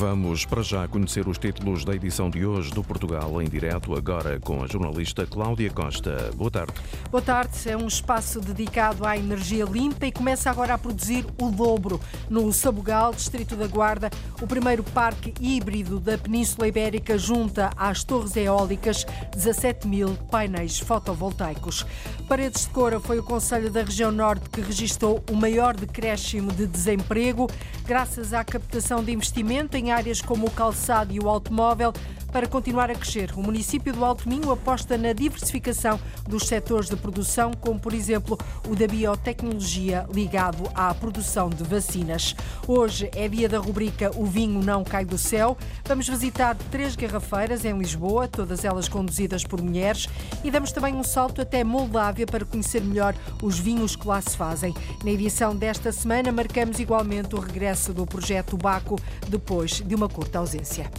Vamos para já conhecer os títulos da edição de hoje do Portugal em direto, agora com a jornalista Cláudia Costa. Boa tarde. Boa tarde. É um espaço dedicado à energia limpa e começa agora a produzir o dobro. No Sabugal, distrito da Guarda, o primeiro parque híbrido da Península Ibérica junta às torres eólicas 17 mil painéis fotovoltaicos. Paredes de Cora foi o Conselho da Região Norte que registrou o maior decréscimo de desemprego, graças à captação de investimento em áreas como o calçado e o automóvel. Para continuar a crescer, o município do Alto Minho aposta na diversificação dos setores de produção, como por exemplo o da biotecnologia ligado à produção de vacinas. Hoje é dia da rubrica O Vinho Não Cai do Céu. Vamos visitar três garrafeiras em Lisboa, todas elas conduzidas por mulheres, e damos também um salto até Moldávia para conhecer melhor os vinhos que lá se fazem. Na edição desta semana, marcamos igualmente o regresso do projeto Baco depois de uma curta ausência.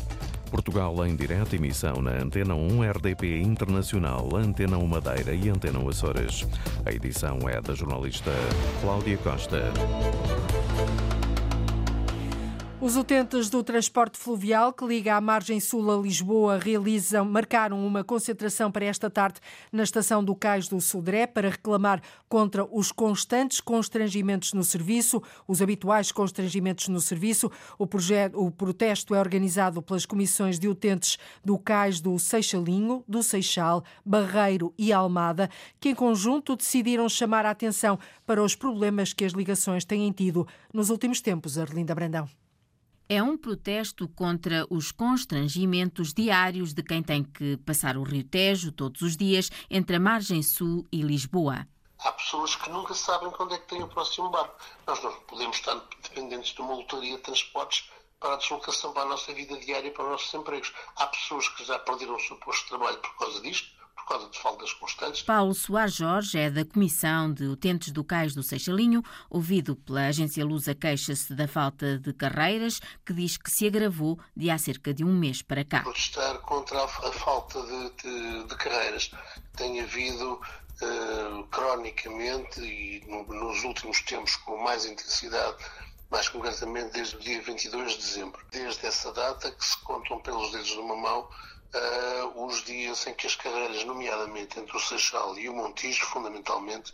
Portugal em direto emissão na Antena 1 RDP Internacional, Antena 1 Madeira e Antena 1 Açores. A edição é da jornalista Cláudia Costa. Os utentes do transporte fluvial que liga a margem sul a Lisboa realizam, marcaram uma concentração para esta tarde na estação do Cais do Sodré para reclamar contra os constantes constrangimentos no serviço, os habituais constrangimentos no serviço. O, projeto, o protesto é organizado pelas comissões de utentes do Cais do Seixalinho, do Seixal, Barreiro e Almada, que em conjunto decidiram chamar a atenção para os problemas que as ligações têm tido nos últimos tempos. Arlinda Brandão é um protesto contra os constrangimentos diários de quem tem que passar o Rio Tejo todos os dias entre a margem sul e Lisboa. Há pessoas que nunca sabem quando é que tem o próximo barco. Nós não podemos estar dependentes de uma lotaria de transportes para a deslocação para a nossa vida diária, para os nossos empregos. Há pessoas que já perderam o seu posto de trabalho por causa disto por causa de faltas constantes. Paulo Soares Jorge é da Comissão de Utentes do Cais do Seixalinho, ouvido pela agência Lusa queixa-se da falta de carreiras, que diz que se agravou de há cerca de um mês para cá. Protestar contra a falta de, de, de carreiras. Tem havido uh, cronicamente e no, nos últimos tempos com mais intensidade mais concretamente desde o dia 22 de dezembro. Desde essa data, que se contam pelos dedos de uma mão, uh, os dias em que as carreiras, nomeadamente entre o Seixal e o Montijo, fundamentalmente,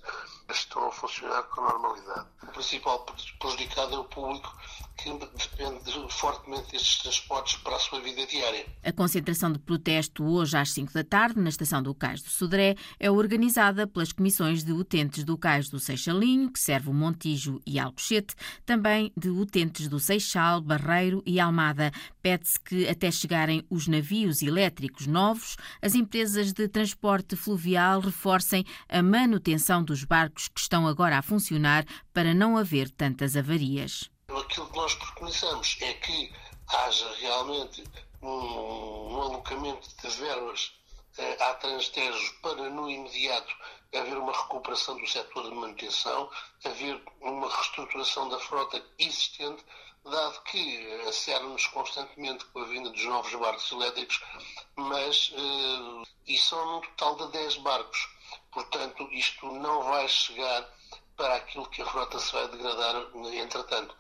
estão a funcionar com normalidade. O principal prejudicado é o público que depende fortemente destes transportes para a sua vida diária. A concentração de protesto hoje às 5 da tarde na estação do Cais do Sodré é organizada pelas comissões de utentes do Cais do Seixalinho, que serve o Montijo e Alcochete, também de utentes do Seixal, Barreiro e Almada. Pede-se que até chegarem os navios elétricos novos, as empresas de transporte fluvial reforcem a manutenção dos barcos que estão agora a funcionar para não haver tantas avarias. Aquilo que nós preconizamos é que haja realmente um, um alocamento de verbas eh, à Transtejo para, no imediato, haver uma recuperação do setor de manutenção, haver uma reestruturação da frota existente, dado que acerna-nos constantemente com a vinda dos novos barcos elétricos, mas eh, e são um total de 10 barcos. Portanto, isto não vai chegar para aquilo que a frota se vai degradar entretanto.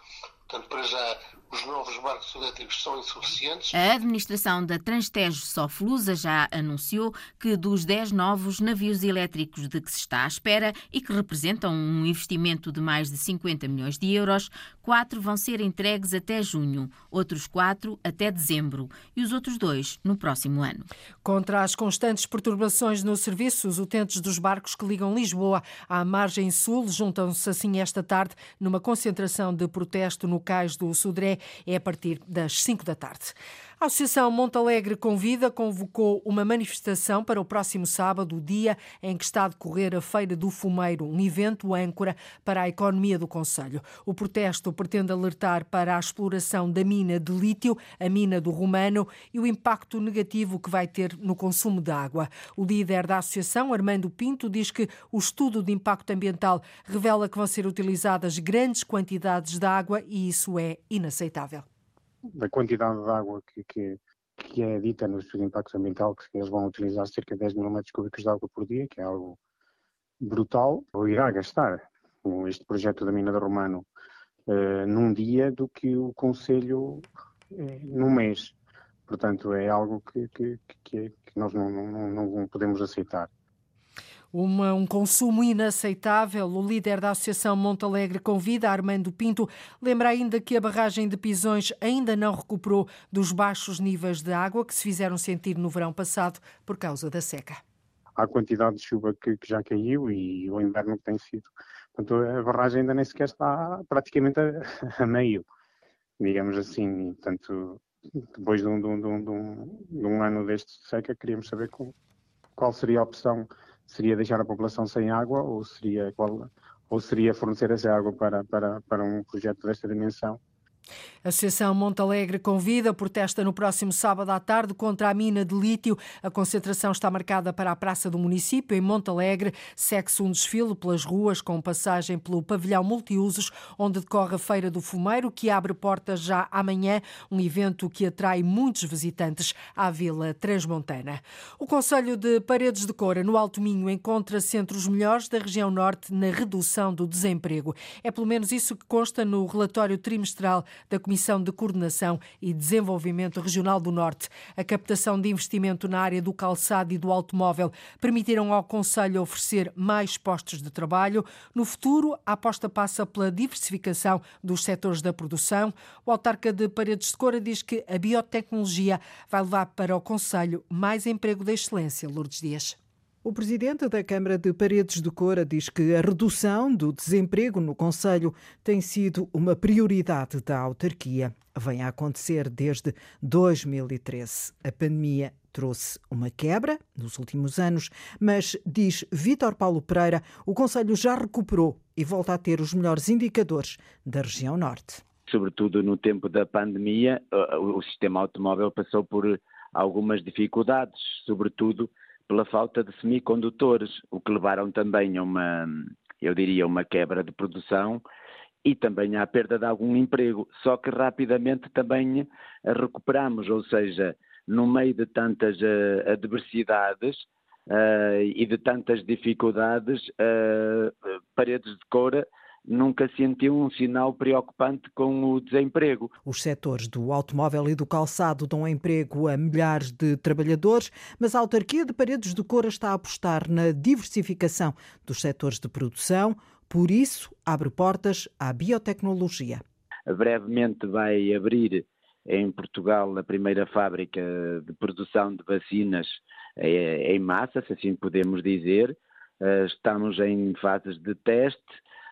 Portanto, para já, os novos barcos elétricos são insuficientes. A administração da Transtejo Soflusa já anunciou que dos 10 novos navios elétricos de que se está à espera e que representam um investimento de mais de 50 milhões de euros, quatro vão ser entregues até junho, outros quatro até dezembro e os outros dois no próximo ano. Contra as constantes perturbações no serviço, os utentes dos barcos que ligam Lisboa à margem sul juntam-se assim esta tarde numa concentração de protesto no cais do Sudré. É a partir das 5 da tarde. A Associação Montalegre Convida convocou uma manifestação para o próximo sábado, o dia em que está a decorrer a Feira do Fumeiro, um evento âncora para a economia do Conselho. O protesto pretende alertar para a exploração da mina de lítio, a mina do Romano, e o impacto negativo que vai ter no consumo de água. O líder da associação, Armando Pinto, diz que o estudo de impacto ambiental revela que vão ser utilizadas grandes quantidades de água e isso é inaceitável da quantidade de água que, que, que é dita no estudo de impacto ambiental, que eles vão utilizar cerca de 10 mil metros cúbicos de água por dia, que é algo brutal, ou irá gastar este projeto da mina de Romano uh, num dia do que o Conselho é, num mês. Portanto, é algo que, que, que, que nós não, não, não podemos aceitar. Uma, um consumo inaceitável. O líder da Associação Montalegre Convida, Armando Pinto, lembra ainda que a barragem de Pisões ainda não recuperou dos baixos níveis de água que se fizeram sentir no verão passado por causa da seca. A quantidade de chuva que, que já caiu e o inverno que tem sido. Portanto, a barragem ainda nem sequer está praticamente a, a meio, digamos assim. Portanto, depois de um, de, um, de, um, de um, ano deste seca, queríamos saber qual, qual seria a opção seria deixar a população sem água ou seria, qual, ou seria fornecer essa água para, para, para um projeto desta dimensão a Associação Montalegre convida, protesta no próximo sábado à tarde contra a mina de lítio. A concentração está marcada para a Praça do Município, em Montalegre. Segue-se um desfile pelas ruas com passagem pelo pavilhão multiusos, onde decorre a Feira do Fumeiro, que abre portas já amanhã, um evento que atrai muitos visitantes à Vila Transmontana. O Conselho de Paredes de Cora, no Alto Minho, encontra-se entre os melhores da região norte na redução do desemprego. É pelo menos isso que consta no relatório trimestral da Comissão de Coordenação e Desenvolvimento Regional do Norte. A captação de investimento na área do calçado e do automóvel permitiram ao Conselho oferecer mais postos de trabalho. No futuro, a aposta passa pela diversificação dos setores da produção. O autarca de Paredes de Cora diz que a biotecnologia vai levar para o Conselho mais emprego de excelência. Lourdes Dias. O presidente da Câmara de Paredes de Cora diz que a redução do desemprego no Conselho tem sido uma prioridade da autarquia. Vem a acontecer desde 2013. A pandemia trouxe uma quebra nos últimos anos, mas, diz Vítor Paulo Pereira, o Conselho já recuperou e volta a ter os melhores indicadores da região norte. Sobretudo no tempo da pandemia, o sistema automóvel passou por algumas dificuldades, sobretudo pela falta de semicondutores, o que levaram também a uma, eu diria, uma quebra de produção e também à perda de algum emprego. Só que rapidamente também recuperamos, ou seja, no meio de tantas uh, adversidades uh, e de tantas dificuldades, uh, Paredes de Coura nunca sentiu um sinal preocupante com o desemprego. Os setores do automóvel e do calçado dão emprego a milhares de trabalhadores, mas a autarquia de Paredes do Cora está a apostar na diversificação dos setores de produção, por isso abre portas à biotecnologia. Brevemente vai abrir em Portugal a primeira fábrica de produção de vacinas em massa, se assim podemos dizer. Eh, estamos em fases de teste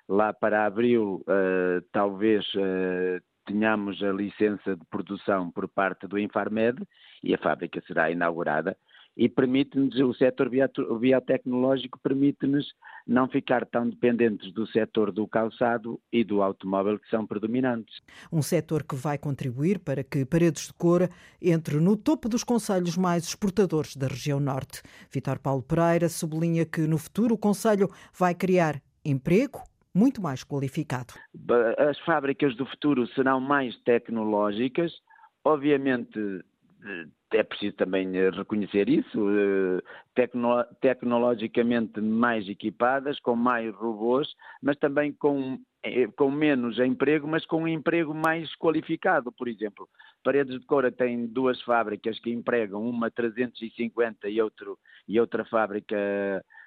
lá para abril uh, talvez uh, tenhamos a licença de produção por parte do Infarmed e a fábrica será inaugurada e permite-nos, o setor biotecnológico permite-nos não ficar tão dependentes do setor do calçado e do automóvel que são predominantes. Um setor que vai contribuir para que Paredes de Cora entre no topo dos conselhos mais exportadores da região norte. Vitor Paulo Pereira sublinha que no futuro o conselho vai criar emprego muito mais qualificado. As fábricas do futuro serão mais tecnológicas, obviamente é preciso também reconhecer isso, eh, tecno, tecnologicamente mais equipadas, com mais robôs, mas também com, eh, com menos emprego, mas com um emprego mais qualificado, por exemplo. Paredes de Coura tem duas fábricas que empregam, uma 350 e, outro, e outra fábrica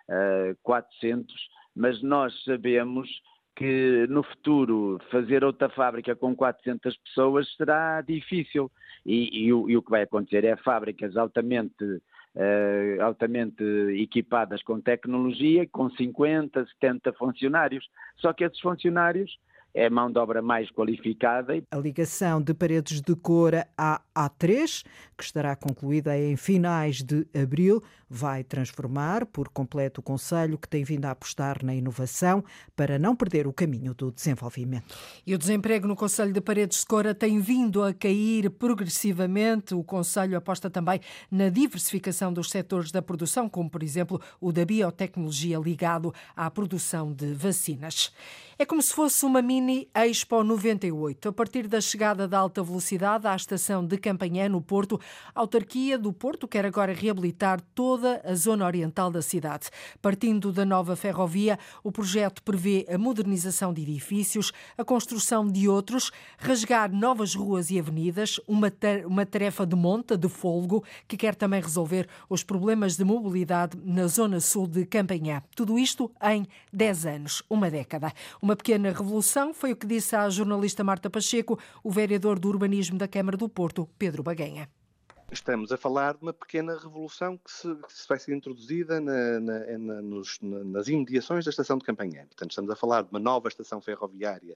uh, 400, mas nós sabemos que no futuro fazer outra fábrica com 400 pessoas será difícil e, e, o, e o, que vai acontecer é fábricas altamente, uh, altamente equipadas com tecnologia, com 50, 70 funcionários. Só que esses funcionários é mão de obra mais qualificada. A ligação de paredes de Cora à A3, que estará concluída em finais de abril, vai transformar por completo o Conselho, que tem vindo a apostar na inovação para não perder o caminho do desenvolvimento. E o desemprego no Conselho de Paredes de Cora tem vindo a cair progressivamente. O Conselho aposta também na diversificação dos setores da produção, como por exemplo o da biotecnologia ligado à produção de vacinas. É como se fosse uma mini Mini Expo 98. A partir da chegada da alta velocidade à estação de Campanhã, no Porto, a autarquia do Porto quer agora reabilitar toda a zona oriental da cidade. Partindo da nova ferrovia, o projeto prevê a modernização de edifícios, a construção de outros, rasgar novas ruas e avenidas, uma, uma tarefa de monta, de folgo, que quer também resolver os problemas de mobilidade na zona sul de Campanhã. Tudo isto em 10 anos, uma década. Uma pequena revolução foi o que disse à jornalista Marta Pacheco, o vereador do urbanismo da Câmara do Porto, Pedro Baganha. Estamos a falar de uma pequena revolução que, se, que se vai ser introduzida na, na, na, nos, nas imediações da estação de Campanhã. Portanto, estamos a falar de uma nova estação ferroviária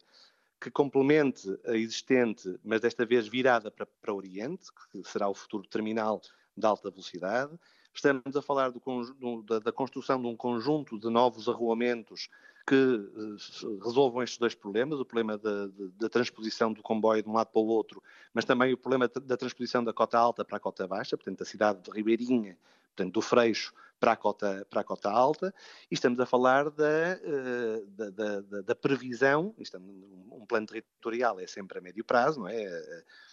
que complemente a existente, mas desta vez virada para, para Oriente, que será o futuro terminal de alta velocidade. Estamos a falar do, da, da, construção de um conjunto de novos arruamentos que uh, resolvam estes dois problemas, o problema da, da, transposição do comboio de um lado para o outro, mas também o problema da transposição da cota alta para a cota baixa, portanto, da cidade de Ribeirinha, portanto, do Freixo para a cota, para a cota alta, e estamos a falar da, uh, da, da, previsão, estamos, um plano territorial é sempre a médio prazo, não é?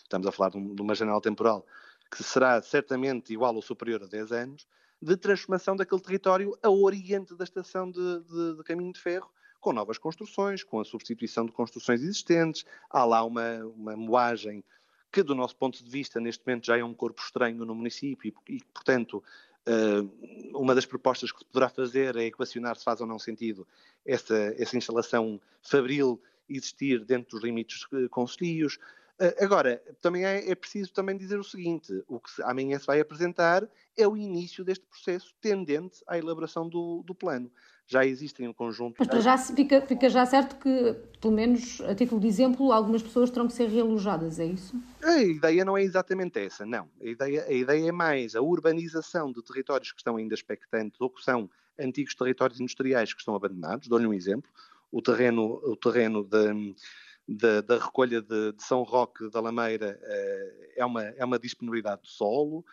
Estamos a falar de uma janela temporal que será certamente igual ou superior a 10 anos, de transformação daquele território a oriente da estação de, de, de caminho de ferro, com novas construções, com a substituição de construções existentes. Há lá uma, uma moagem que, do nosso ponto de vista, neste momento já é um corpo estranho no município e, portanto, uh, uma das propostas que se poderá fazer é equacionar se faz ou não sentido essa, essa instalação fabril existir dentro dos limites uh, concelhios. Agora, também é, é, preciso também dizer o seguinte: o que amanhã se vai apresentar é o início deste processo tendente à elaboração do, do plano. Já existem um conjunto. Mas para já fica, fica já certo que, pelo menos a título de exemplo, algumas pessoas terão que ser realojadas, é isso? A ideia não é exatamente essa, não. A ideia, a ideia é mais a urbanização de territórios que estão ainda expectantes ou que são antigos territórios industriais que estão abandonados. Dou-lhe um exemplo: o terreno, o terreno de da, da recolha de, de, São Roque da Lameira uh, é, uma, é uma disponibilidade de solo.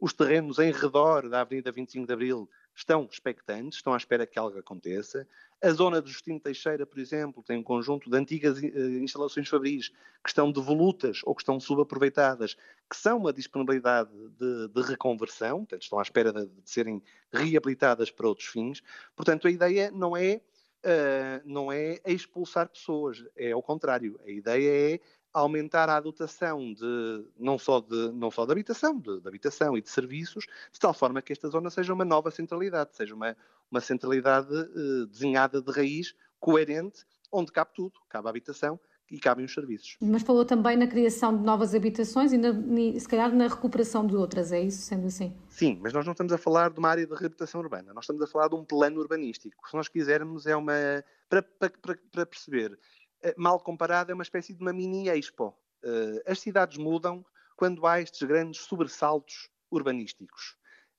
Os terrenos em redor da Avenida 25 de Abril estão expectantes, estão à espera que algo aconteça. A zona de Justino Teixeira, por exemplo, tem um conjunto de antigas uh, instalações fabris que estão devolutas ou que estão subaproveitadas, que são uma disponibilidade de, de reconversão, portanto, estão à espera de, de serem reabilitadas para outros fins. Portanto, a ideia não é uh, não é expulsar pessoas, é ao contrário. A ideia é aumentar a dotação de não só de, não só de habitação, de, de, habitação e de serviços, de tal forma que esta zona seja uma nova centralidade, seja uma, uma centralidade uh, desenhada de raiz, coerente, onde cabe tudo, cabe a habitação, e cabem os serviços. Mas falou também na criação de novas habitações e, na, se calhar na recuperação de outras, é isso, sendo assim? Sim, mas nós não estamos a falar de uma área de reabilitação urbana, nós estamos a falar de um plano urbanístico. Se nós quisermos, é uma. Para, para, para perceber, eh, mal comparado, é uma espécie de uma mini expo. Eh, as cidades mudam quando há estes grandes sobressaltos urbanísticos.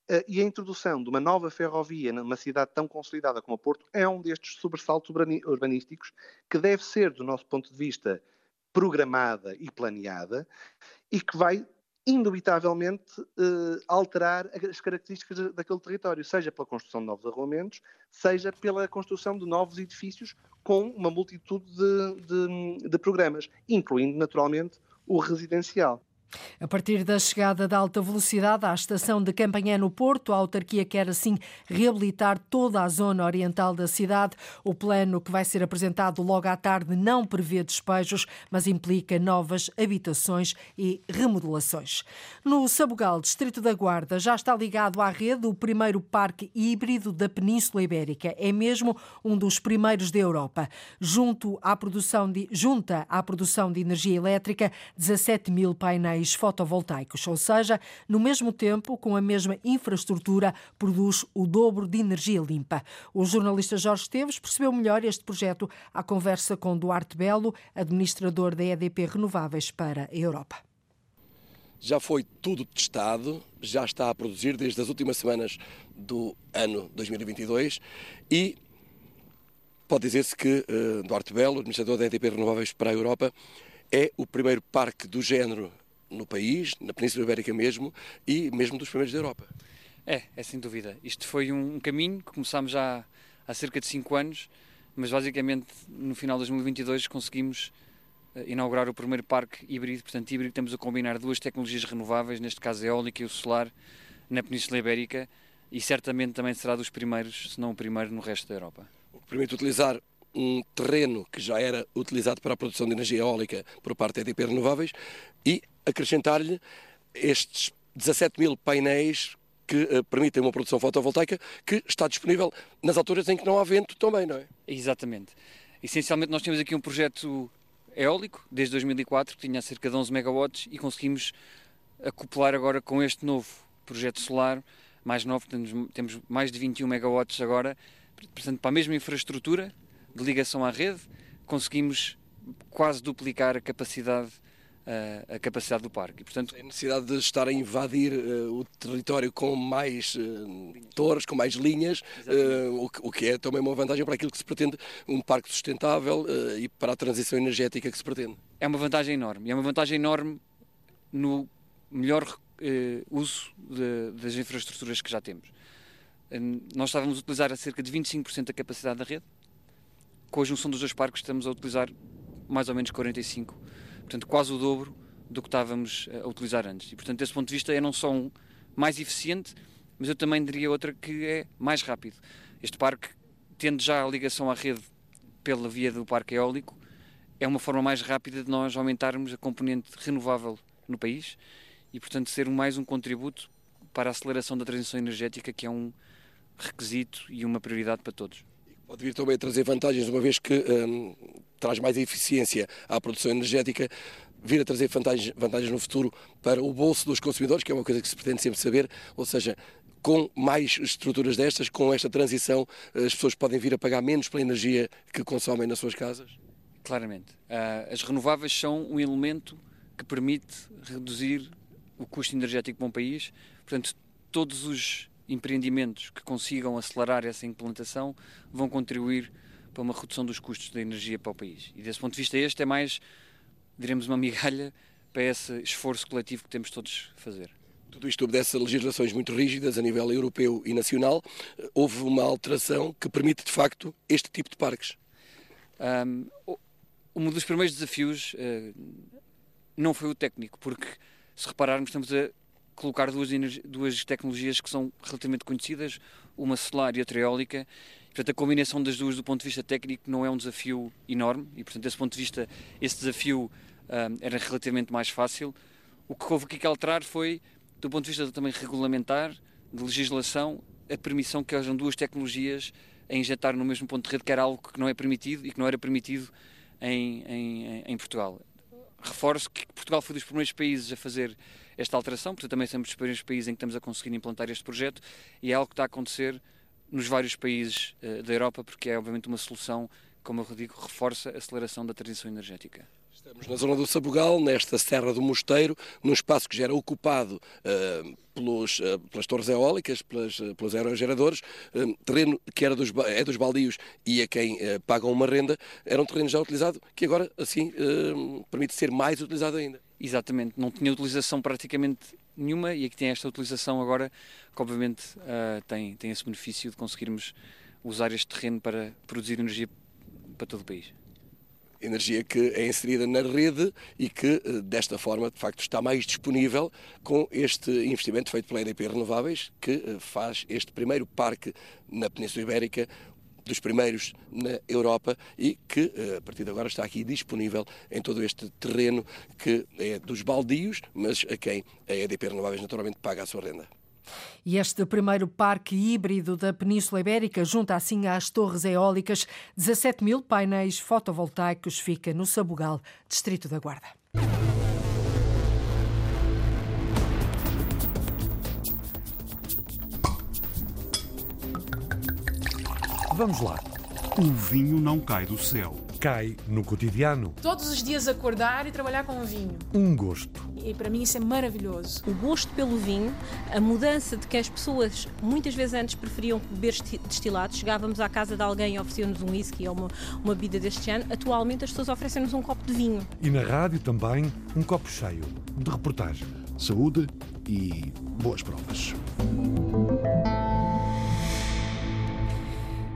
Eh, e a introdução de uma nova ferrovia numa cidade tão consolidada como a Porto é um destes sobressaltos urbanísticos que deve ser, do nosso ponto de vista, programada e planeada e que vai indubitavelmente eh, alterar as características daquele território, seja pela construção de novos arruamentos, seja pela construção de novos edifícios com uma multitude de, de, de programas, incluindo naturalmente o residencial. A partir da chegada da alta velocidade à estação de Campanhã no Porto, a autarquia quer assim reabilitar toda a zona oriental da cidade. O plano que vai ser apresentado logo à tarde não prevê despejos, mas implica novas habitações e remodelações. No Sabugal, distrito da Guarda, já está ligado à rede o primeiro parque híbrido da Península Ibérica. É mesmo um dos primeiros da Europa. Junto à produção de, junta à produção de energia elétrica 17 mil painéis painéis fotovoltaicos, ou seja, no mesmo tempo, com a mesma infraestrutura, produz o dobro de energia limpa. O jornalista Jorge Esteves percebeu melhor este projeto à conversa com Duarte Belo, administrador da EDP Renováveis para a Europa. Já foi tudo testado, já está a produzir desde as últimas semanas do ano 2022 e pode dizer-se que uh, Duarte Belo, administrador da EDP Renováveis para a Europa, é o primeiro parque do género no país, na Península Ibérica mesmo, e mesmo dos primeiros da Europa. É, é sem dúvida. Isto foi um caminho que começámos já há cerca de 5 anos, mas basicamente no final de 2022 conseguimos uh, inaugurar o primeiro parque híbrido. Portanto, híbrido estamos a combinar duas tecnologias renováveis, neste caso a eólica e o solar, na Península Ibérica e certamente também será dos primeiros, se não o primeiro, no resto da Europa. O que permite utilizar um terreno que já era utilizado para a produção de energia eólica por parte da EDP Renováveis e acrescentar-lhe estes 17 mil painéis que uh, permitem uma produção fotovoltaica que está disponível nas alturas em que não há vento também, não é? Exatamente. Essencialmente nós temos aqui um projeto eólico desde 2004 que tinha cerca de 11 megawatts e conseguimos acoplar agora com este novo projeto solar mais novo, temos, temos mais de 21 megawatts agora, portanto para a mesma infraestrutura de ligação à rede conseguimos quase duplicar a capacidade a capacidade do parque. E, portanto, a necessidade de estar a invadir uh, o território com mais uh, torres, com mais linhas, uh, o, que, o, que, é também uma vantagem para aquilo que se pretende, um parque sustentável e para a transição energética que se pretende. É uma vantagem enorme. É uma vantagem enorme no melhor uso de, das infraestruturas que já temos. nós estávamos a utilizar a cerca de 25% da capacidade da rede. Com a junção dos dois parques estamos a utilizar mais ou menos 45% portanto quase o dobro do que estávamos a utilizar antes. E portanto, desse ponto de vista, é não só um mais eficiente, mas eu também diria outra que é mais rápido. Este parque, tendo já a ligação à rede pela via do parque eólico, é uma forma mais rápida de nós aumentarmos a componente renovável no país e, portanto, ser mais um contributo para a aceleração da transição energética, que é um requisito e uma prioridade para todos. Pode vir também a trazer vantagens, uma vez que hum, traz mais eficiência à produção energética, vir a trazer vantagens, vantagens no futuro para o bolso dos consumidores, que é uma coisa que se pretende sempre saber, ou seja, com mais estruturas destas, com esta transição, as pessoas podem vir a pagar menos pela energia que consomem nas suas casas? Claramente. Uh, as renováveis são um elemento que permite reduzir o custo energético para um país. Portanto, todos os empreendimentos que consigam acelerar essa implantação vão contribuir para uma redução dos custos da energia para o país. E desse ponto de vista, este é mais, diremos, uma migalha para esse esforço coletivo que temos todos a fazer. Tudo isto obedece a legislações muito rígidas a nível europeu e nacional. Houve uma alteração que permite, de facto, este tipo de parques. Um, um dos primeiros desafios uh, não foi o técnico, porque se repararmos, estamos a colocar duas, duas tecnologias que são relativamente conhecidas, uma solar e outra eólica. Portanto, a combinação das duas do ponto de vista técnico não é um desafio enorme e, portanto, desse ponto de vista, esse desafio um, era relativamente mais fácil. O que houve que alterar foi, do ponto de vista também regulamentar, de legislação, a permissão que hajam duas tecnologias a injetar no mesmo ponto de rede, que era algo que não é permitido e que não era permitido em, em, em Portugal. Reforço que Portugal foi dos primeiros países a fazer esta alteração, portanto também somos dos primeiros países em que estamos a conseguir implantar este projeto e é algo que está a acontecer nos vários países uh, da Europa, porque é obviamente uma solução, como eu digo, reforça a aceleração da transição energética. Estamos na zona do Sabugal, nesta Serra do Mosteiro, num espaço que já era ocupado uh, pelos, uh, pelas torres eólicas, pelas, uh, pelos aerogeradores, terreno que era dos, é dos baldios e a quem pagam uma renda, era um terreno já utilizado, que agora, assim, permite ser mais utilizado ainda. Exatamente, não tinha utilização praticamente nenhuma e aqui tem esta utilização agora, que obviamente tem, tem esse benefício de conseguirmos usar este terreno para produzir energia para todo o país energia que é inserida na rede e que, eh, desta forma, de facto, está mais disponível com este investimento feito pela EDP Renováveis, que eh, faz este primeiro parque na Península Ibérica, dos primeiros na Europa e que, eh, a partir de agora, está aqui disponível em todo este terreno que é dos baldios, mas a quem a EDP Renováveis naturalmente paga a sua renda. E este primeiro parque híbrido da Península Ibérica junta assim às torres eólicas 17 mil painéis fotovoltaicos, fica no Sabugal, Distrito da Guarda. Vamos lá. O vinho não cai do céu cai no cotidiano. Todos os dias acordar e trabalhar com vinho. Um gosto. E para mim isso é maravilhoso. O gosto pelo vinho, a mudança de que as pessoas muitas vezes antes preferiam beber destilados, chegávamos à casa de alguém e ofereciam-nos um whisky ou uma, uma bebida deste ano, atualmente as pessoas oferecem-nos um copo de vinho. E na rádio também um copo cheio de reportagem. Saúde e boas provas.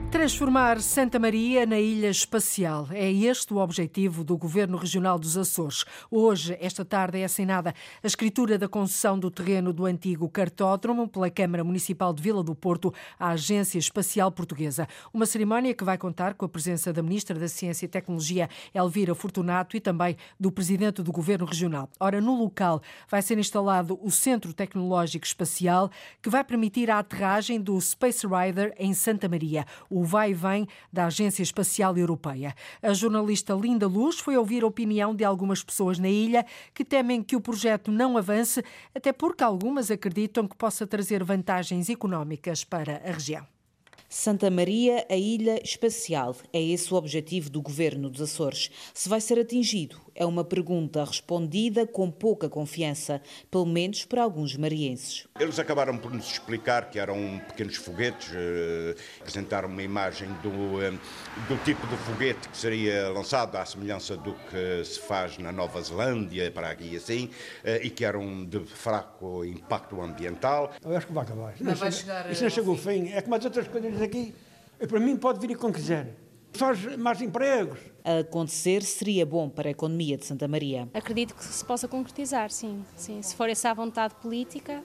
Transformar Santa Maria na ilha espacial. É este o objetivo do Governo Regional dos Açores. Hoje, esta tarde, é assinada a escritura da concessão do terreno do antigo cartódromo pela Câmara Municipal de Vila do Porto à Agência Espacial Portuguesa. Uma cerimónia que vai contar com a presença da Ministra da Ciência e Tecnologia, Elvira Fortunato, e também do Presidente do Governo Regional. Ora, no local vai ser instalado o Centro Tecnológico Espacial, que vai permitir a aterragem do Space Rider em Santa Maria o vai e vem da Agência Espacial Europeia. A jornalista Linda Luz foi ouvir a opinião de algumas pessoas na ilha que temem que o projeto não avance, até porque algumas acreditam que possa trazer vantagens económicas para a região. Santa Maria, a ilha espacial. É esse o objetivo do governo dos Açores. Se vai ser atingido, é uma pergunta respondida com pouca confiança, pelo menos para alguns marienses. Eles acabaram por nos explicar que eram pequenos foguetes, eh, apresentaram uma imagem do, eh, do tipo de foguete que seria lançado à semelhança do que se faz na Nova Zelândia, para aqui assim, eh, e que eram de fraco impacto ambiental. Eu acho que vai acabar. Não vai chegar. Isso não chegou ao fim. É como as outras coisas aqui, para mim pode vir quando quiser. Faz mais empregos. A acontecer seria bom para a economia de Santa Maria. Acredito que se possa concretizar, sim. sim. Se for essa a vontade política,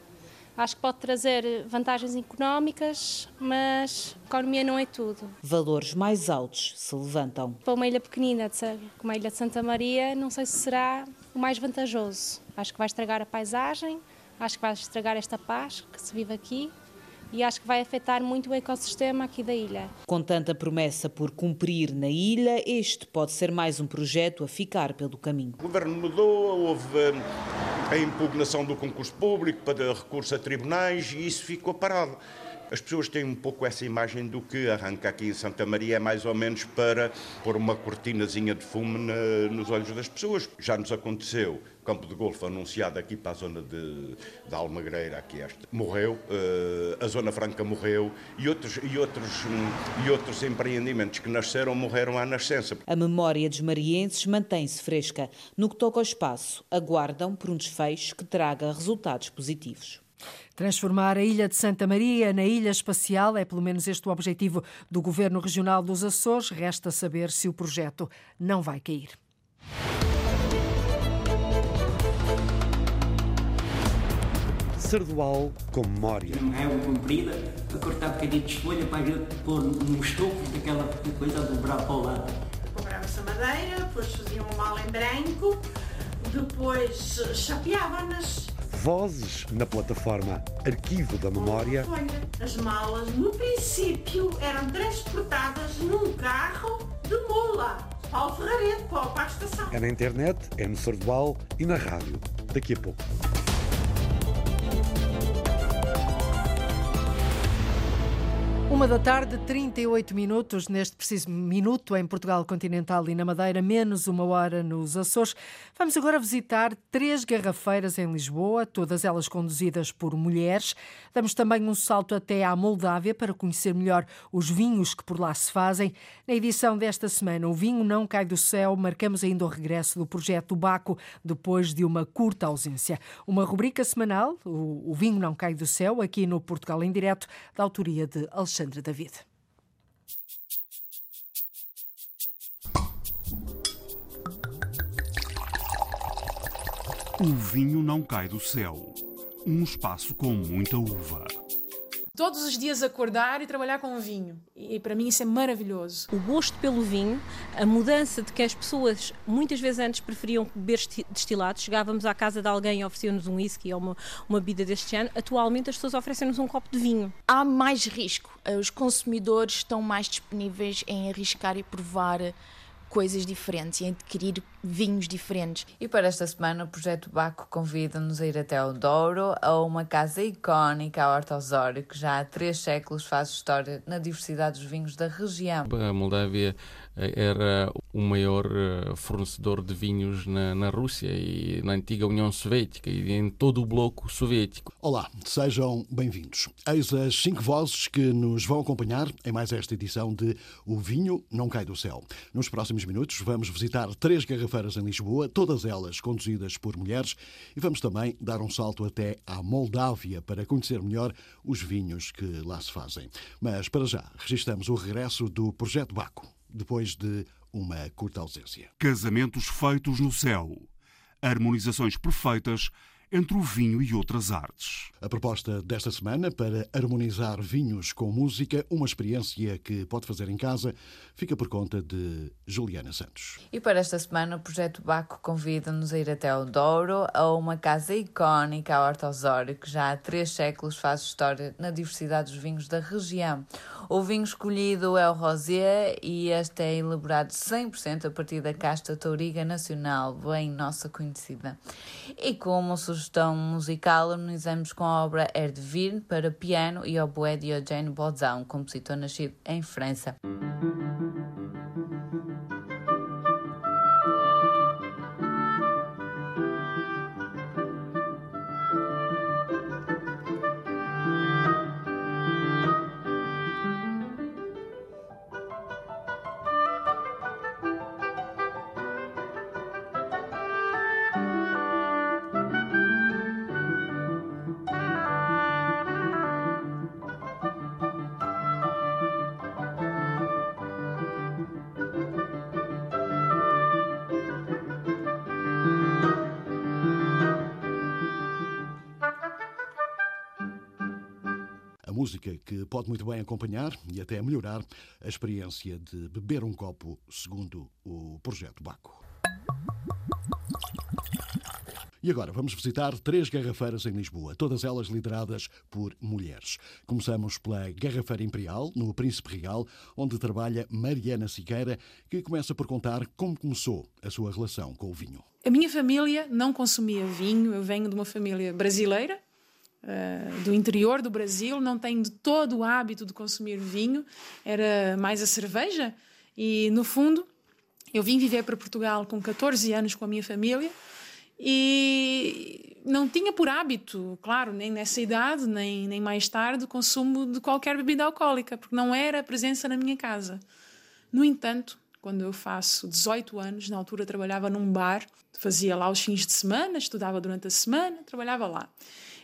acho que pode trazer vantagens económicas, mas economia não é tudo. Valores mais altos se levantam. Para uma ilha pequenina, como a ilha de Santa Maria, não sei se será o mais vantajoso. Acho que vai estragar a paisagem, acho que vai estragar esta paz que se vive aqui e acho que vai afetar muito o ecossistema aqui da ilha. Com tanta promessa por cumprir na ilha, este pode ser mais um projeto a ficar pelo caminho. O governo mudou, houve hum, a impugnação do concurso público para recurso a tribunais e isso ficou parado. As pessoas têm um pouco essa imagem do que arranca aqui em Santa Maria é mais ou menos para pôr uma cortinazinha de fumo nos olhos das pessoas. Já nos aconteceu campo de golfe anunciado aqui para a zona de, de Almagreira, aqui esta, morreu, uh, a Zona Franca morreu e outros, e, outros, um, e outros empreendimentos que nasceram morreram à nascença. A memória dos marienses mantém-se fresca. No que toca ao espaço, aguardam por um desfecho que traga resultados positivos. Transformar a Ilha de Santa Maria na Ilha Espacial é pelo menos este o objetivo do Governo Regional dos Açores. Resta saber se o projeto não vai cair. Sardual com memória. Uma régua comprida, a cortar bocadinhos de folha para a gente pôr nos topos daquela coisa a dobrar para o lado. Comprava-se a madeira, depois fazia uma mala em branco, depois chapeava-nas Vozes na plataforma Arquivo da Memória. As malas, no princípio, eram transportadas num carro de mula. Paulo Ferrareto, para a estação. É na internet, é no Sardual e na rádio. Daqui a pouco. Uma da tarde, 38 minutos, neste preciso minuto em Portugal continental e na Madeira, menos uma hora nos Açores. Vamos agora visitar três garrafeiras em Lisboa, todas elas conduzidas por mulheres. Damos também um salto até à Moldávia para conhecer melhor os vinhos que por lá se fazem. Na edição desta semana, o vinho não cai do céu, marcamos ainda o regresso do projeto Baco depois de uma curta ausência. Uma rubrica semanal, o vinho não cai do céu, aqui no Portugal em direto, da autoria de Alexandre. Alexandre David. O vinho não cai do céu. Um espaço com muita uva todos os dias acordar e trabalhar com vinho. E para mim isso é maravilhoso. O gosto pelo vinho, a mudança de que as pessoas muitas vezes antes preferiam beber destilados, chegávamos à casa de alguém e ofereciam-nos um whisky ou uma, uma bebida deste ano, atualmente as pessoas oferecem-nos um copo de vinho. Há mais risco. Os consumidores estão mais disponíveis em arriscar e provar coisas diferentes e adquirir vinhos diferentes. E para esta semana, o Projeto Baco convida-nos a ir até o Douro, a uma casa icónica, a Horta Osório, que já há três séculos faz história na diversidade dos vinhos da região. A Moldávia era o maior eh, fornecedor de vinhos na, na Rússia e na antiga União Soviética e em todo o bloco soviético. Olá, sejam bem-vindos. Eis as cinco vozes que nos vão acompanhar em mais esta edição de O Vinho Não Cai do Céu. Nos próximos minutos vamos visitar três garrafeiras em Lisboa, todas elas conduzidas por mulheres, e vamos também dar um salto até à Moldávia para conhecer melhor os vinhos que lá se fazem. Mas para já, registramos o regresso do Projeto Baco, depois de uma curta ausência. Casamentos feitos no céu. Harmonizações perfeitas entre o vinho e outras artes. A proposta desta semana para harmonizar vinhos com música, uma experiência que pode fazer em casa, fica por conta de Juliana Santos. E para esta semana, o Projeto Baco convida-nos a ir até o Douro, a uma casa icónica, a Horta Osório, que já há três séculos faz história na diversidade dos vinhos da região. O vinho escolhido é o Rosé e este é elaborado 100% a partir da casta Touriga Nacional, bem nossa conhecida. E como sugestão musical, harmonizamos com a obra Erdville para piano e oboé de Eugène Bozan, compositor nascido em França. Música que pode muito bem acompanhar e até melhorar a experiência de beber um copo, segundo o projeto Baco. E agora vamos visitar três garrafeiras em Lisboa, todas elas lideradas por mulheres. Começamos pela Garrafeira Imperial, no Príncipe Real, onde trabalha Mariana Siqueira, que começa por contar como começou a sua relação com o vinho. A minha família não consumia vinho, eu venho de uma família brasileira, uh, do interior do Brasil, não tenho de todo o hábito de consumir vinho, era mais a cerveja. E, no fundo, eu vim viver para Portugal com 14 anos com a minha família e não tinha por hábito, claro, nem nessa idade, nem, nem mais tarde, o consumo de qualquer bebida alcoólica, porque não era a presença na minha casa. No entanto, quando eu faço 18 anos, na altura trabalhava num bar, fazia lá os fins de semana, estudava durante a semana, trabalhava lá.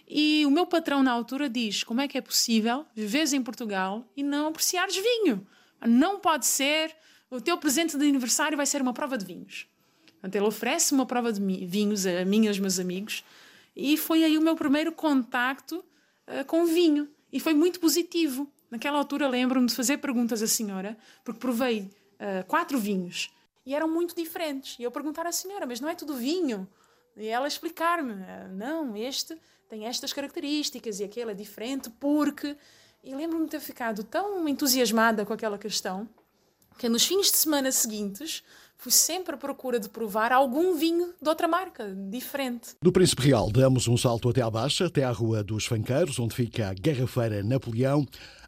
E o meu patrão na altura diz: como é que é possível viveres em Portugal e não apreciares vinho? Não pode ser, o teu presente de aniversário vai ser uma prova de vinhos. Portanto, ele oferece uma prova de vinhos a mim e aos meus amigos, e foi aí o meu primeiro contacto uh, com vinho. E foi muito positivo. Naquela altura lembro-me de fazer perguntas à senhora, porque provei uh, quatro vinhos e eram muito diferentes. E eu perguntar à senhora, mas não é tudo vinho? E ela explicar-me: não, este tem estas características e aquele é diferente porque. E lembro-me de ter ficado tão entusiasmada com aquela questão que nos fins de semana seguintes fui sempre à procura de provar algum vinho de outra marca, diferente. Do Príncipe Real damos um salto até à Baixa, até à Rua dos Fanqueiros, onde fica a Garrafeira Napoleão.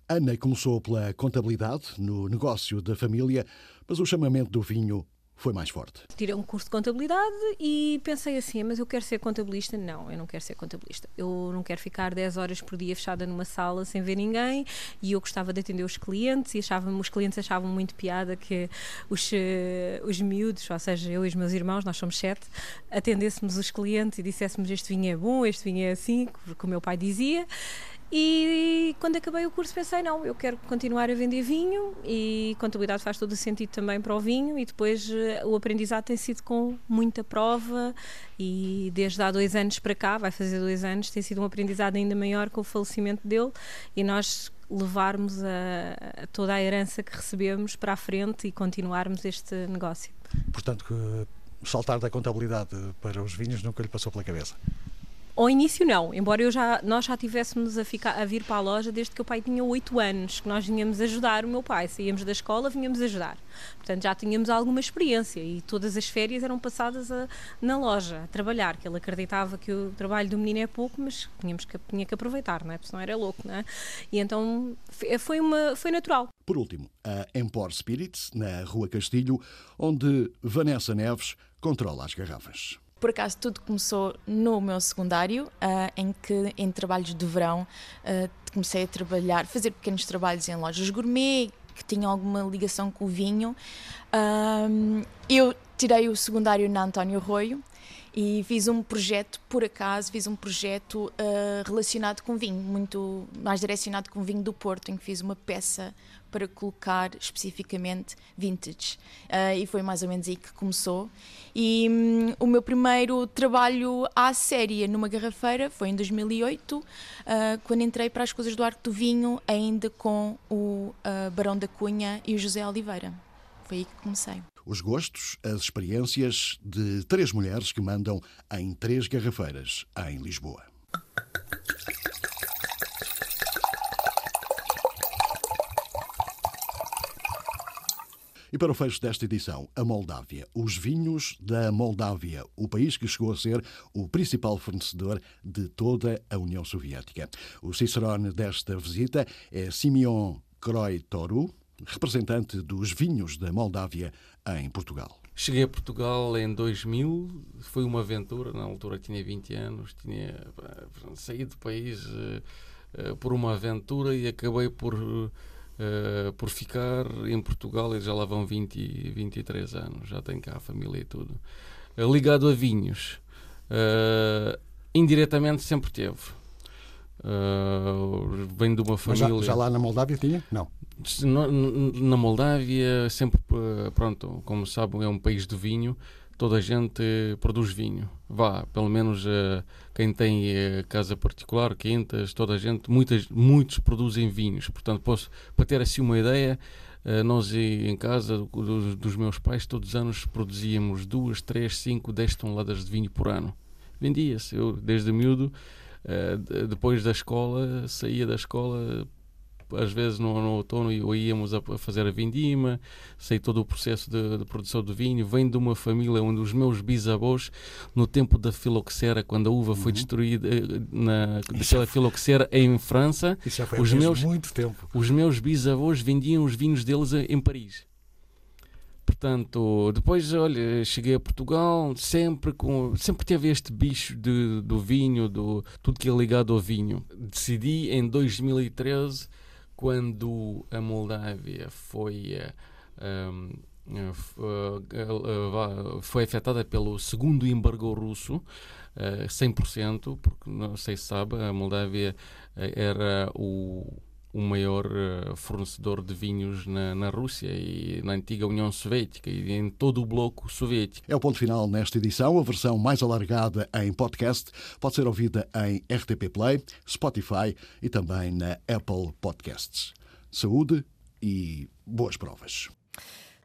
Ana começou pela contabilidade no negócio da família, mas o chamamento do vinho foi mais forte. Tirei um curso de contabilidade e pensei assim, mas eu quero ser contabilista? Não, eu não quero ser contabilista. Eu não quero ficar 10 horas por dia fechada numa sala sem ver ninguém e eu gostava de atender os clientes e achava os clientes achavam muito piada que os, uh, os miúdos, ou seja, eu e os meus irmãos, nós somos sete, atendêssemos os clientes e disséssemos este vinho é bom, este vinho é assim, como o meu pai dizia. E quando acabei o curso pensei, não, eu quero continuar a vender vinho e contabilidade faz todo o sentido também para o vinho e depois eh, o aprendizado tem sido com muita prova e desde há dois anos para cá, vai fazer dois anos, tem sido um aprendizado ainda maior com o falecimento dele e nós levarmos a, a toda a herança que recebemos para a frente e continuarmos este negócio. Portanto, saltar da contabilidade para os vinhos nunca lhe passou pela cabeça? Ao início não, embora eu já, nós já tivéssemos a, ficar, a vir para a loja desde que o pai tinha 8 anos, que nós vinhamos ajudar o meu pai, saíamos da escola, vinhamos ajudar. Portanto, já tínhamos alguma experiência e todas as férias eram passadas a, na loja, a trabalhar, que ele acreditava que o trabalho do menino é pouco, mas tínhamos que, tinha que aproveitar, não é? Porque senão era louco, não é? E então foi, uma, foi natural. Por último, a Empor Spirits, na Rua Castilho, onde Vanessa Neves controla as garrafas. Por acaso tudo começou no meu secundário, uh, em que em trabalhos de verão uh, comecei a trabalhar, fazer pequenos trabalhos em lojas gourmet, que tinha alguma ligação com o vinho. Um, eu tirei o secundário na António Arroio e fiz um projeto, por acaso, fiz um projeto uh, relacionado com vinho, muito mais direcionado com vinho do Porto, em que fiz uma peça para colocar especificamente vintage. Uh, e foi mais ou menos aí que começou. E um, o meu primeiro trabalho à séria numa garrafeira foi em 2008, uh, quando entrei para as coisas do Arco do Vinho, ainda com o Barão da Cunha e o José Oliveira. Foi aí que comecei os gostos, as experiências de três mulheres que mandam em três garrafeiras em Lisboa. E para o fecho desta edição, a Moldávia. Os vinhos da Moldávia, o país que chegou a ser o principal fornecedor de toda a União Soviética. O cicerone desta visita é Simeon Kroitoru, representante dos vinhos da Moldávia em Portugal. Cheguei a Portugal em 2000, foi uma aventura, na altura tinha 20 anos, tinha saído do país uh, uh, por uma aventura e acabei por, uh, por ficar em Portugal e já lá vão 20, 23 anos, já tenho cá a família e tudo. ligado a vinhos, indiretamente sempre teve. vem de uma família. Já, já lá na Moldávia tinha? Não na Moldávia, sempre, pronto, como sabem, é um país de vinho, toda a gente produz vinho. Vá, pelo menos uh, quem tem uh, casa particular, quintas, toda a gente, muitas, muitos produzem vinhos. Portanto, posso, para ter assim uma ideia, uh, nós em casa dos, dos, meus pais, todos os anos produzíamos duas, três, cinco, dez toneladas de vinho por ano. Vendia-se. Eu, desde miúdo, depois da escola, saía da escola às vezes no, no outono íamos a fazer a vindima, sei todo o processo de, de, produção do vinho. Venho de uma família onde os meus bisavós, no tempo da filoxera, quando a uva foi uhum. destruída eh, na, daquela filoxera em França, Isso já foi os meus, muito tempo. Os meus bisavós vendiam os vinhos deles em Paris. Portanto, depois, olha, cheguei a Portugal, sempre com, sempre teve este bicho de, do vinho, do tudo que é ligado ao vinho. Decidi em 2013 quando a Moldávia foi um, eh, eh, foi afetada pelo segundo embargo russo, 100%, porque não sei se sabe, a Moldávia era o o maior uh, fornecedor de vinhos na, na, Rússia e na antiga União Soviética e em todo o bloco soviético. É o ponto final nesta edição. A versão mais alargada em podcast pode ser ouvida em RTP Play, Spotify e também na Apple Podcasts. Saúde e boas provas.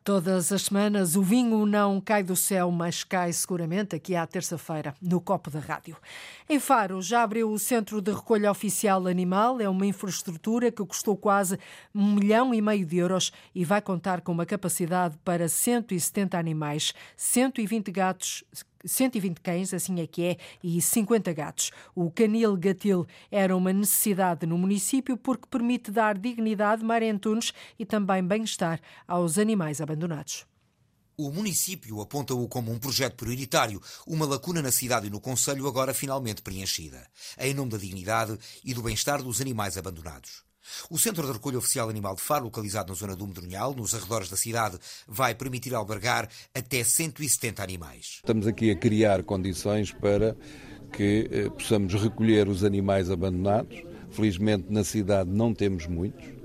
Todas as semanas o vinho não cai do céu, mas cai seguramente aqui à terça-feira, no copo da rádio. Em Faro já abriu o Centro de Recolha Oficial Animal. É uma infraestrutura que custou quase um milhão e meio de euros e vai contar com uma capacidade para 170 animais, 120 gatos 120 cães, assim é que é, e 50 gatos. O canil gatil era uma necessidade no município porque permite dar dignidade, marentunes e também bem-estar aos animais abandonados. O município aponta-o como um projeto prioritário, uma lacuna na cidade e no Conselho agora finalmente preenchida, em nome da dignidade e do bem-estar dos animais abandonados. O Centro de Recolha Oficial Animal de Faro, localizado na zona do Medronhal, nos arredores da cidade, vai permitir albergar até 170 animais. Estamos aqui a criar condições para que eh, possamos recolher os animais abandonados. Felizmente na cidade não temos muitos,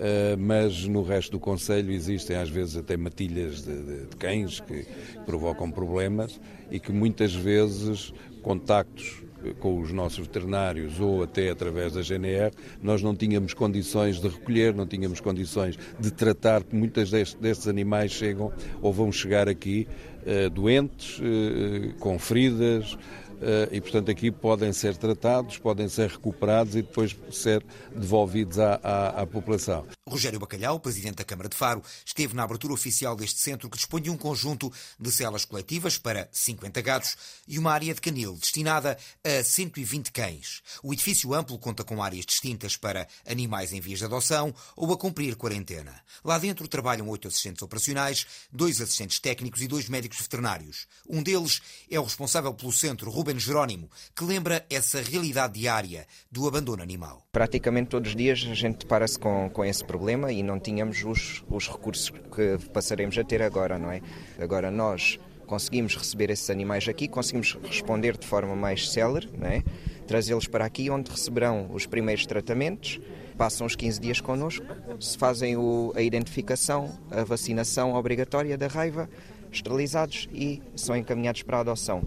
Uh, mas no resto do Conselho existem às vezes até matilhas de, de, de cães que provocam problemas e que muitas vezes contactos com os nossos veterinários ou até através da GNR, nós não tínhamos condições de recolher, não tínhamos condições de tratar, porque muitos destes, animais chegam ou vão chegar aqui uh, doentes, uh, com feridas, eh, e, portanto, aqui podem ser tratados, podem ser recuperados e depois ser devolvidos à, à, à, população. Rogério Bacalhau, presidente da Câmara de Faro, esteve na abertura oficial deste centro que dispõe de um conjunto de celas coletivas para 50 gatos e uma área de canil destinada a 120 cães. O edifício amplo conta com áreas distintas para animais em vias de adoção ou a cumprir quarentena. Lá dentro trabalham oito assistentes operacionais, dois assistentes técnicos e dois médicos veterinários. Um deles é o responsável pelo centro, Ruben Rubens Jerónimo, que lembra essa realidade diária do abandono animal. Praticamente todos os dias a gente depara-se com, com esse problema problema e não tínhamos os, os recursos que passaremos a ter agora, não é? Agora nós conseguimos receber esses animais aqui, conseguimos responder de forma mais célere, não é? trazê-los para aqui, onde receberão os primeiros tratamentos, passam os 15 dias connosco, se fazem o, a identificação, a vacinação obrigatória da raiva, esterilizados e são encaminhados para a adoção.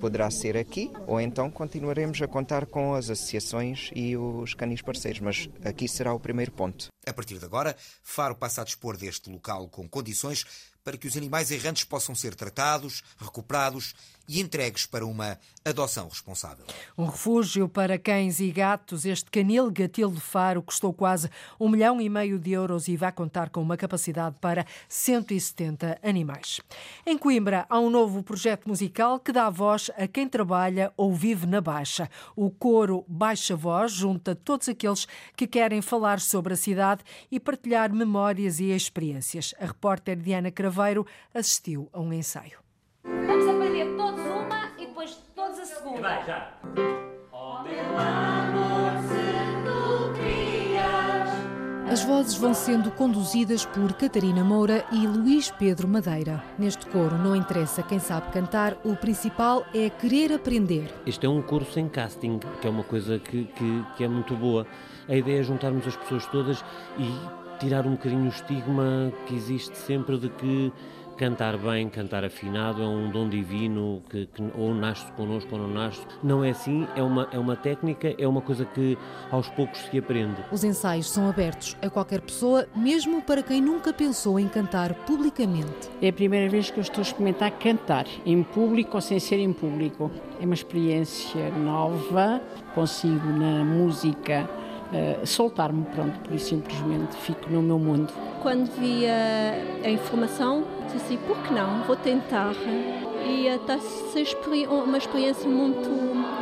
Poderá ser aqui ou então continuaremos a contar com as associações e os canis parceiros, mas aqui será o primeiro ponto. A partir de agora, Faro passa a dispor deste local com condições para que os animais errantes possam ser tratados, recuperados e entregues para uma adoção responsável. Um refúgio para cães e gatos. Este canil Gatil de Faro custou quase um milhão e meio de euros e vai contar com uma capacidade para 170 animais. Em Coimbra, há um novo projeto musical que dá voz a quem trabalha ou vive na Baixa. O coro Baixa Voz junta todos aqueles que querem falar sobre a cidade e partilhar memórias e experiências. A repórter Diana Craveiro assistiu a um ensaio. Segunda. Vai, já. Oh, meu amor, se tu crias. As vozes vão sendo conduzidas por Catarina Moura e Luís Pedro Madeira. Neste coro não interessa quem sabe cantar, o principal é querer aprender. Este é um coro sem casting, que é uma coisa que, que, que é muito boa. A ideia é juntarmos as pessoas todas e tirar um bocadinho o estigma que existe sempre de que cantar bem, cantar afinado é um dom divino que, que, ou nasce connosco ou não nasce. Não é assim, é uma, é uma técnica, é uma coisa que aos poucos se aprende. Os ensaios são abertos a qualquer pessoa, mesmo para quem nunca pensou em cantar publicamente. É a primeira vez que eu estou a experimentar cantar, em público ou sem ser em público. É uma experiência nova, consigo na música uh, soltar-me, pronto, por isso simplesmente fico no meu mundo. Quando vi a, a informação, disse assim, por que não? Vou tentar. E está a ser uma experiência muito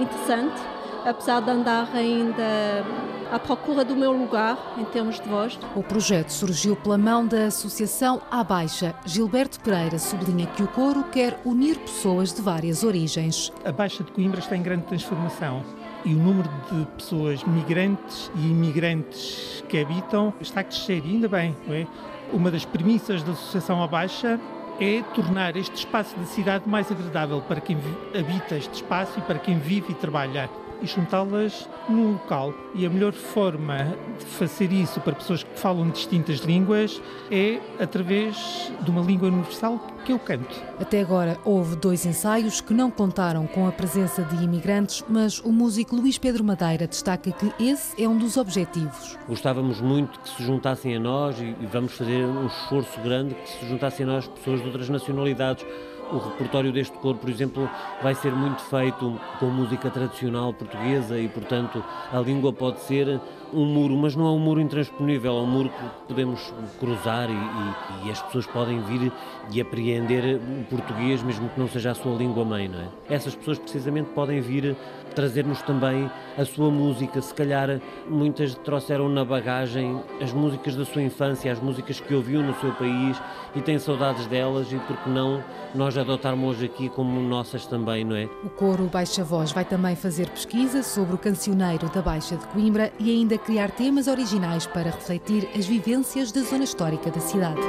interessante, apesar de andar ainda à procura do meu lugar em termos de voz. O projeto surgiu pela mão da Associação A Baixa. Gilberto Pereira sublinha que o coro quer unir pessoas de várias origens. A Baixa de Coimbra está em grande transformação e o número de pessoas migrantes e imigrantes que habitam está a crescer, e ainda bem, é? Uma das premissas da Associação A Baixa é tornar este espaço da cidade mais agradável para quem habita este espaço e para quem vive e trabalha e juntá-las num local. E a melhor forma de fazer isso para pessoas que falam distintas línguas é através de uma língua universal que é o canto. Até agora houve dois ensaios que não contaram com a presença de imigrantes, mas o músico Luís Pedro Madeira destaca que esse é um dos objetivos. Gostávamos muito que se juntassem a nós e vamos fazer um esforço grande que se juntassem a nós pessoas de outras nacionalidades o repertório deste coro, por exemplo, vai ser muito feito com música tradicional portuguesa e, portanto, a língua pode ser um muro, mas não é um muro intransponível, é um muro que podemos cruzar e, e, e, as pessoas podem vir e apreender o português, mesmo que não seja a sua língua mãe, não é? Essas pessoas precisamente podem vir trazer-nos também a sua música, se calhar muitas trouxeram na bagagem as músicas da sua infância, as músicas que ouviu no seu país e têm saudades delas e porque não nós adotarmos hoje aqui como nossas também, não é? O coro Baixa Voz vai também fazer pesquisa sobre o cancioneiro da Baixa de Coimbra e ainda criar temas originais para refletir as vivências da zona histórica da cidade.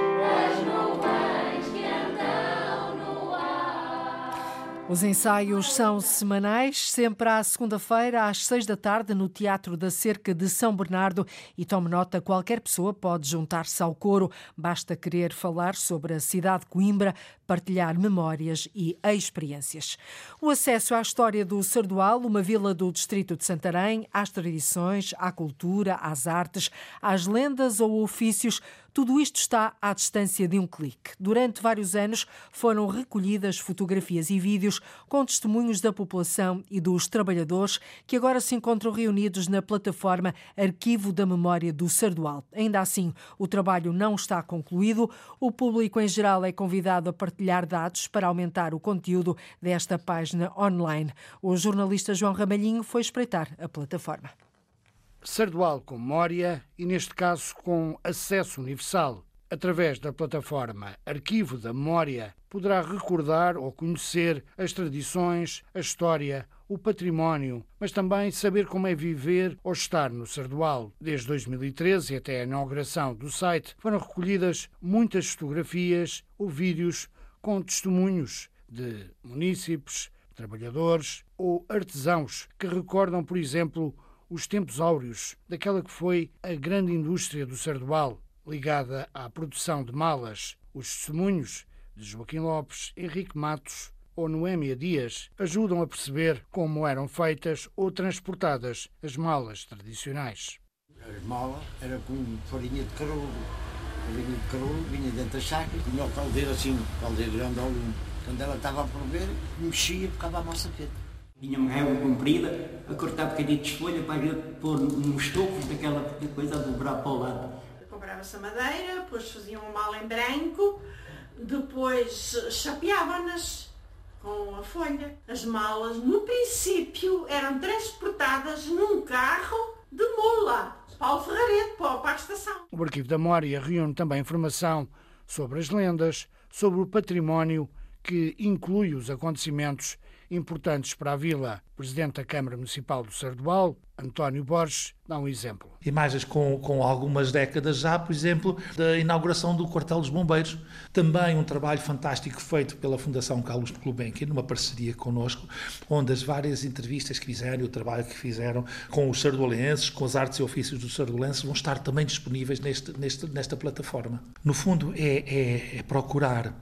Os ensaios são semanais, sempre à segunda-feira, às seis da tarde, no Teatro da Cerca de São Bernardo. E tome nota, qualquer pessoa pode juntar-se ao coro. Basta querer falar sobre a cidade de Coimbra, partilhar memórias e experiências. O acesso à história do Sardual, uma vila do distrito de Santarém, às tradições, à cultura, às artes, às lendas ou ofícios, tudo isto está à distância de um clique. Durante vários anos foram recolhidas fotografias e vídeos com testemunhos da população e dos trabalhadores que agora se encontram reunidos na plataforma Arquivo da Memória do Sardual. Ainda assim, o trabalho não está concluído. O público em geral é convidado a partilhar dados para aumentar o conteúdo desta página online. O jornalista João Ramalhinho foi espreitar a plataforma. Sardual com memória e, neste caso, com acesso universal. Através da plataforma Arquivo da Memória, poderá recordar ou conhecer as tradições, a história, o património, mas também saber como é viver ou estar no Sardual. Desde 2013 e até a inauguração do site, foram recolhidas muitas fotografias ou vídeos com testemunhos de munícipes, trabalhadores ou artesãos que recordam, por exemplo, os tempos áureos daquela que foi a grande indústria do Sardual, ligada à produção de malas. Os testemunhos de Joaquim Lopes, Henrique Matos ou Noémia Dias ajudam a perceber como eram feitas ou transportadas as malas tradicionais. As malas era com farinha de carolo. Farinha de carolo vinha dentro da chácara, tinha o caldeiro assim, caldeiro grande ao lume. Quando ela estava a prover, mexia, ficava a massa feita. Tinha uma régua comprida, a cortar bocadinhos de folha para gente pôr nos estofos daquela coisa a dobrar para o lado. Comprava-se a madeira, depois faziam uma mala em branco, depois chapeavam-nas com a folha. As malas, no princípio, eram transportadas num carro de mula, para o Ferrarete, para a estação. O Arquivo da Memória reúne também informação sobre as lendas, sobre o património que inclui os acontecimentos importantes para a vila. O Presidente da Câmara Municipal do Sardual, António Borges, dá um exemplo. Imagens com, com algumas décadas já, por exemplo, da inauguração do Quartel dos Bombeiros. Também um trabalho fantástico feito pela Fundação Carlos Gulbenkian, numa parceria connosco, onde as várias entrevistas que fizeram o trabalho que fizeram com os sardualenses, com as artes e ofícios dos sardualenses, vão estar também disponíveis neste, neste, nesta plataforma. No fundo, é, é, é procurar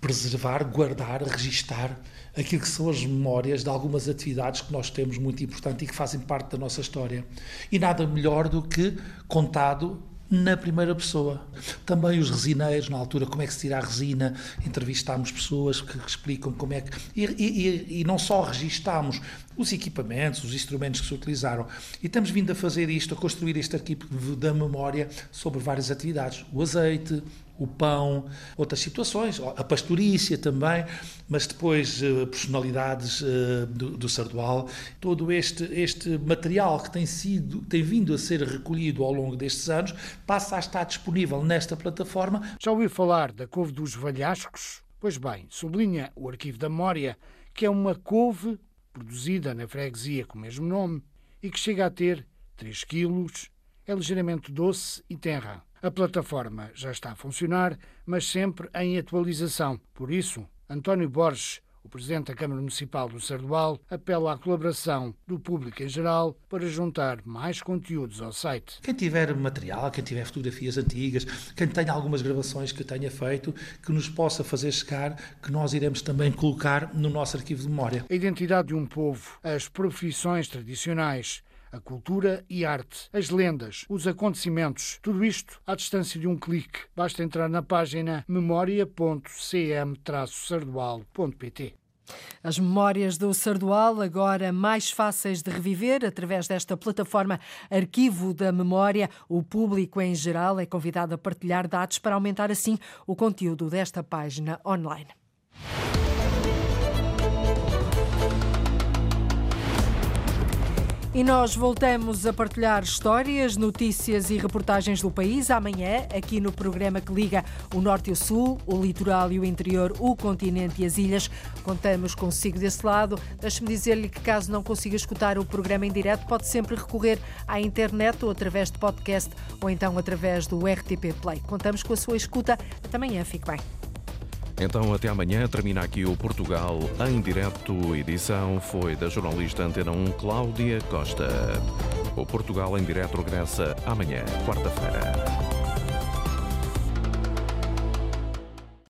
preservar, guardar, registar aquilo que são as memórias de algumas atividades que nós temos muito importante e que fazem parte da nossa história. E nada melhor do que contado na primeira pessoa. Também os resineiros, na altura, como é que se tira a resina, entrevistámos pessoas que explicam como é que. E, e, e não só registámos os equipamentos, os instrumentos que se utilizaram, e estamos vindo a fazer isto, a construir este arquivo da memória sobre várias atividades. O azeite, o pão, outras situações, a pastorícia também, mas depois uh, personalidades do, do Sardual, todo este, este material que tem sido, tem vindo a ser recolhido ao longo destes anos, passa a estar disponível nesta plataforma. Já ouviu falar da couve dos valhascos? Pois bem, sublinha o Arquivo da Memória que é uma couve produzida na freguesia com o mesmo nome e que chega a ter 3 quilos, é ligeiramente doce e tenra. A plataforma já está a funcionar, mas sempre em atualização. Por isso, António Borges, o Presidente da Câmara Municipal do Sardual, apela à colaboração do público em geral para juntar mais conteúdos ao site. Quem tiver material, quem tiver fotografias antigas, quem tenha algumas gravações que tenha feito, que nos possa fazer chegar, que nós iremos também colocar no nosso arquivo de memória. A identidade de um povo, as profissões tradicionais, a cultura e arte, as lendas, os acontecimentos, tudo isto à distância de um clique. Basta entrar na página memoria.cm-sardual.pt. As memórias do Sardual, agora mais fáceis de reviver através desta plataforma Arquivo da Memória. O público em geral é convidado a partilhar dados para aumentar assim o conteúdo desta página online. E nós voltamos a partilhar histórias, notícias e reportagens do país amanhã, aqui no programa que liga o Norte e o Sul, o litoral e o interior, o continente e as ilhas. Contamos consigo desse lado. Deixe-me dizer-lhe que, caso não consiga escutar o programa em direto, pode sempre recorrer à internet ou através de podcast ou então através do RTP Play. Contamos com a sua escuta. Até amanhã. Fique bem. Então, até amanhã. Termina aqui o Portugal em direto. Edição foi da jornalista Antena 1 Cláudia Costa. O Portugal em direto regressa amanhã, quarta-feira.